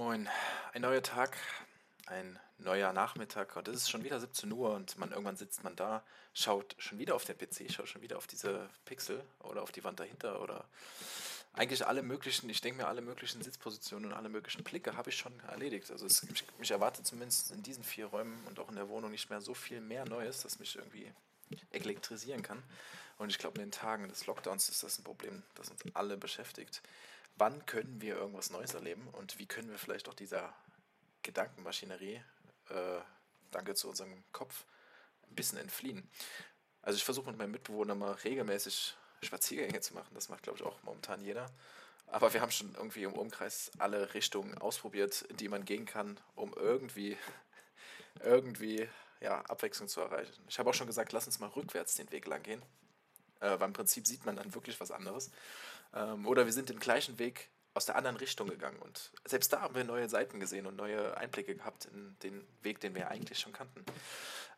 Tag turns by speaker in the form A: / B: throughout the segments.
A: Moin, ein neuer Tag, ein neuer Nachmittag und es ist schon wieder 17 Uhr und man irgendwann sitzt man da, schaut schon wieder auf den PC, schaut schon wieder auf diese Pixel oder auf die Wand dahinter oder eigentlich alle möglichen, ich denke mir, alle möglichen Sitzpositionen und alle möglichen Blicke habe ich schon erledigt. Also es, mich, mich erwartet zumindest in diesen vier Räumen und auch in der Wohnung nicht mehr so viel mehr Neues, das mich irgendwie elektrisieren kann. Und ich glaube, in den Tagen des Lockdowns ist das ein Problem, das uns alle beschäftigt. Wann können wir irgendwas Neues erleben und wie können wir vielleicht auch dieser Gedankenmaschinerie, äh, danke zu unserem Kopf, ein bisschen entfliehen? Also ich versuche mit meinem Mitbewohner mal regelmäßig Spaziergänge zu machen. Das macht, glaube ich, auch momentan jeder. Aber wir haben schon irgendwie im Umkreis alle Richtungen ausprobiert, in die man gehen kann, um irgendwie, irgendwie ja, Abwechslung zu erreichen. Ich habe auch schon gesagt, lass uns mal rückwärts den Weg lang gehen. Äh, weil im Prinzip sieht man dann wirklich was anderes. Ähm, oder wir sind den gleichen Weg aus der anderen Richtung gegangen. Und selbst da haben wir neue Seiten gesehen und neue Einblicke gehabt in den Weg, den wir eigentlich schon kannten.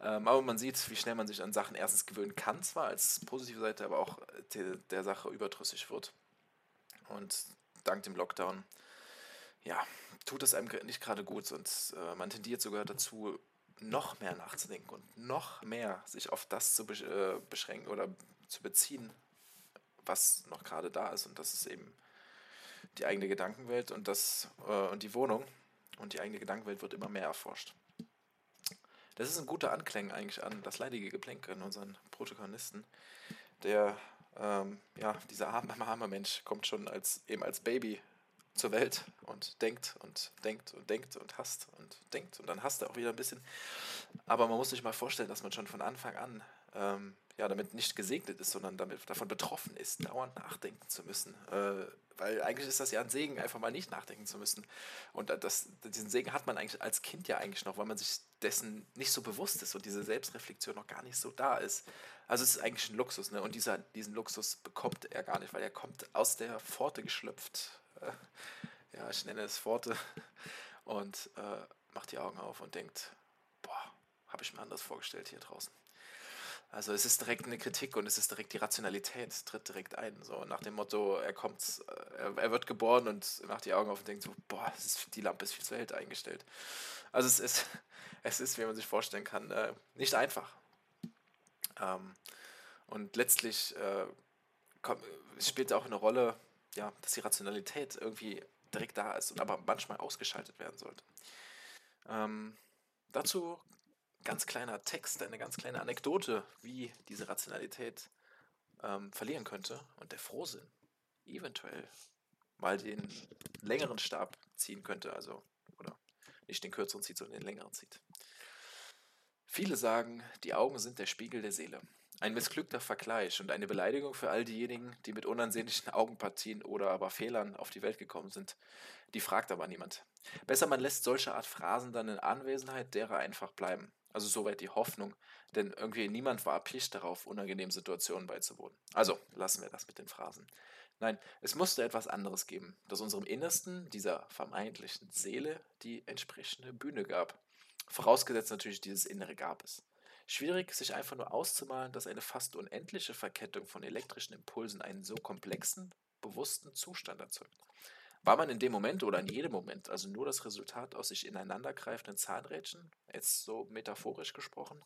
A: Ähm, aber man sieht, wie schnell man sich an Sachen erstens gewöhnen kann, zwar als positive Seite, aber auch der, der Sache überdrüssig wird. Und dank dem Lockdown, ja, tut es einem nicht gerade gut und äh, man tendiert sogar dazu, noch mehr nachzudenken und noch mehr sich auf das zu äh, beschränken oder zu beziehen, was noch gerade da ist. Und das ist eben die eigene Gedankenwelt und, das, äh, und die Wohnung. Und die eigene Gedankenwelt wird immer mehr erforscht. Das ist ein guter Anklang eigentlich an das leidige Geplänke in unseren Protagonisten. Der, ähm, ja, dieser arme, arme Mensch kommt schon als, eben als Baby zur Welt und denkt und denkt und denkt und hasst und denkt und dann hasst er auch wieder ein bisschen. Aber man muss sich mal vorstellen, dass man schon von Anfang an ähm, ja, damit nicht gesegnet ist, sondern damit davon betroffen ist, dauernd nachdenken zu müssen. Äh, weil eigentlich ist das ja ein Segen, einfach mal nicht nachdenken zu müssen. Und das, diesen Segen hat man eigentlich als Kind ja eigentlich noch, weil man sich dessen nicht so bewusst ist und diese Selbstreflexion noch gar nicht so da ist. Also es ist eigentlich ein Luxus, ne? Und dieser, diesen Luxus bekommt er gar nicht, weil er kommt aus der Pforte geschlüpft. Äh, ja, ich nenne es Pforte. Und äh, macht die Augen auf und denkt, boah, habe ich mir anders vorgestellt hier draußen. Also es ist direkt eine Kritik und es ist direkt die Rationalität, tritt direkt ein. So nach dem Motto, er kommt, äh, er, wird geboren und macht die Augen auf und denkt so, boah, ist, die Lampe ist viel zu hell eingestellt. Also es ist, es ist, wie man sich vorstellen kann, äh, nicht einfach. Ähm, und letztlich äh, kommt, spielt auch eine Rolle, ja, dass die Rationalität irgendwie direkt da ist und aber manchmal ausgeschaltet werden sollte. Ähm, dazu ganz kleiner Text, eine ganz kleine Anekdote, wie diese Rationalität ähm, verlieren könnte und der Frohsinn eventuell mal den längeren Stab ziehen könnte, also oder nicht den kürzeren zieht, sondern den längeren zieht. Viele sagen, die Augen sind der Spiegel der Seele. Ein missglückter Vergleich und eine Beleidigung für all diejenigen, die mit unansehnlichen Augenpartien oder aber Fehlern auf die Welt gekommen sind. Die fragt aber niemand. Besser man lässt solche Art Phrasen dann in Anwesenheit derer einfach bleiben. Also soweit die Hoffnung, denn irgendwie niemand war erpicht darauf, unangenehmen Situationen beizuwohnen. Also lassen wir das mit den Phrasen. Nein, es musste etwas anderes geben, das unserem Innersten, dieser vermeintlichen Seele, die entsprechende Bühne gab. Vorausgesetzt natürlich, dieses Innere gab es. Schwierig, sich einfach nur auszumalen, dass eine fast unendliche Verkettung von elektrischen Impulsen einen so komplexen, bewussten Zustand erzeugt. War man in dem Moment oder in jedem Moment also nur das Resultat aus sich ineinandergreifenden Zahnrädchen, jetzt so metaphorisch gesprochen?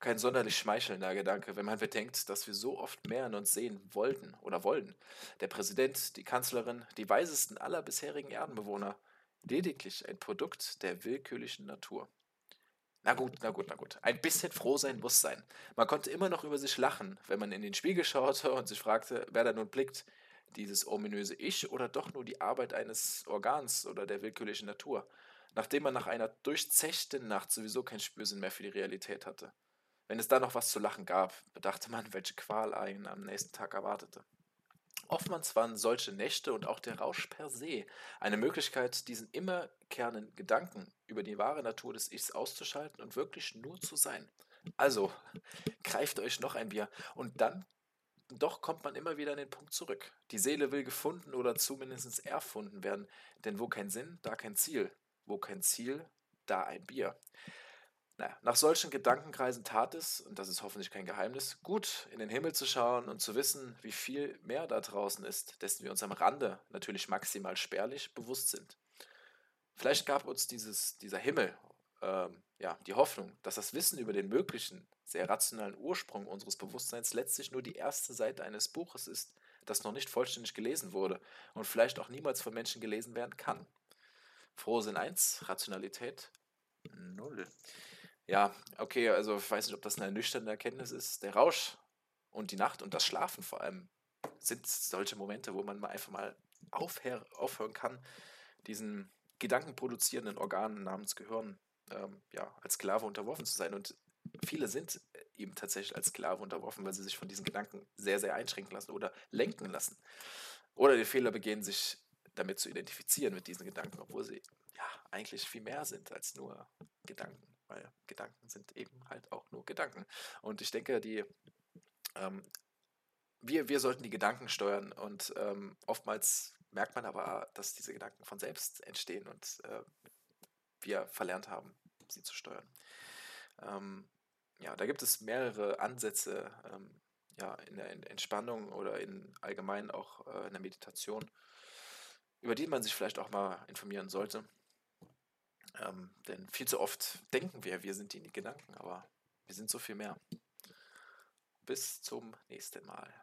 A: Kein sonderlich schmeichelnder Gedanke, wenn man bedenkt, dass wir so oft mehr in uns sehen wollten oder wollen. Der Präsident, die Kanzlerin, die weisesten aller bisherigen Erdenbewohner, lediglich ein Produkt der willkürlichen Natur. Na gut, na gut, na gut. Ein bisschen froh sein muss sein. Man konnte immer noch über sich lachen, wenn man in den Spiegel schaute und sich fragte, wer da nun blickt dieses ominöse Ich oder doch nur die Arbeit eines Organs oder der willkürlichen Natur, nachdem man nach einer durchzechten Nacht sowieso kein Spürsinn mehr für die Realität hatte. Wenn es da noch was zu lachen gab, bedachte man, welche Qual einen am nächsten Tag erwartete. Oftmals waren solche Nächte und auch der Rausch per se eine Möglichkeit, diesen immerkehrenden Gedanken über die wahre Natur des Ichs auszuschalten und wirklich nur zu sein. Also, greift euch noch ein Bier und dann doch kommt man immer wieder an den Punkt zurück. Die Seele will gefunden oder zumindest erfunden werden, denn wo kein Sinn, da kein Ziel. Wo kein Ziel, da ein Bier. Naja, nach solchen Gedankenkreisen tat es, und das ist hoffentlich kein Geheimnis, gut, in den Himmel zu schauen und zu wissen, wie viel mehr da draußen ist, dessen wir uns am Rande natürlich maximal spärlich bewusst sind. Vielleicht gab uns dieses, dieser Himmel ähm, ja, die Hoffnung, dass das Wissen über den möglichen, sehr rationalen Ursprung unseres Bewusstseins letztlich nur die erste Seite eines Buches ist, das noch nicht vollständig gelesen wurde und vielleicht auch niemals von Menschen gelesen werden kann. Frohsinn 1, Rationalität 0. Ja, okay, also ich weiß nicht, ob das eine ernüchternde Erkenntnis ist. Der Rausch und die Nacht und das Schlafen vor allem sind solche Momente, wo man mal einfach mal aufhör, aufhören kann, diesen gedankenproduzierenden Organen namens Gehirn ähm, ja, als Sklave unterworfen zu sein. Und viele sind eben tatsächlich als Sklave unterworfen, weil sie sich von diesen Gedanken sehr, sehr einschränken lassen oder lenken lassen. Oder den Fehler begehen, sich damit zu identifizieren mit diesen Gedanken, obwohl sie ja eigentlich viel mehr sind als nur Gedanken, weil Gedanken sind eben halt auch nur Gedanken. Und ich denke, die ähm, wir, wir sollten die Gedanken steuern und ähm, oftmals merkt man aber, dass diese Gedanken von selbst entstehen und äh, wir verlernt haben, sie zu steuern. Ähm, ja, da gibt es mehrere Ansätze ähm, ja, in der Entspannung oder in allgemein auch äh, in der Meditation, über die man sich vielleicht auch mal informieren sollte. Ähm, denn viel zu oft denken wir, wir sind die Gedanken, aber wir sind so viel mehr. Bis zum nächsten Mal.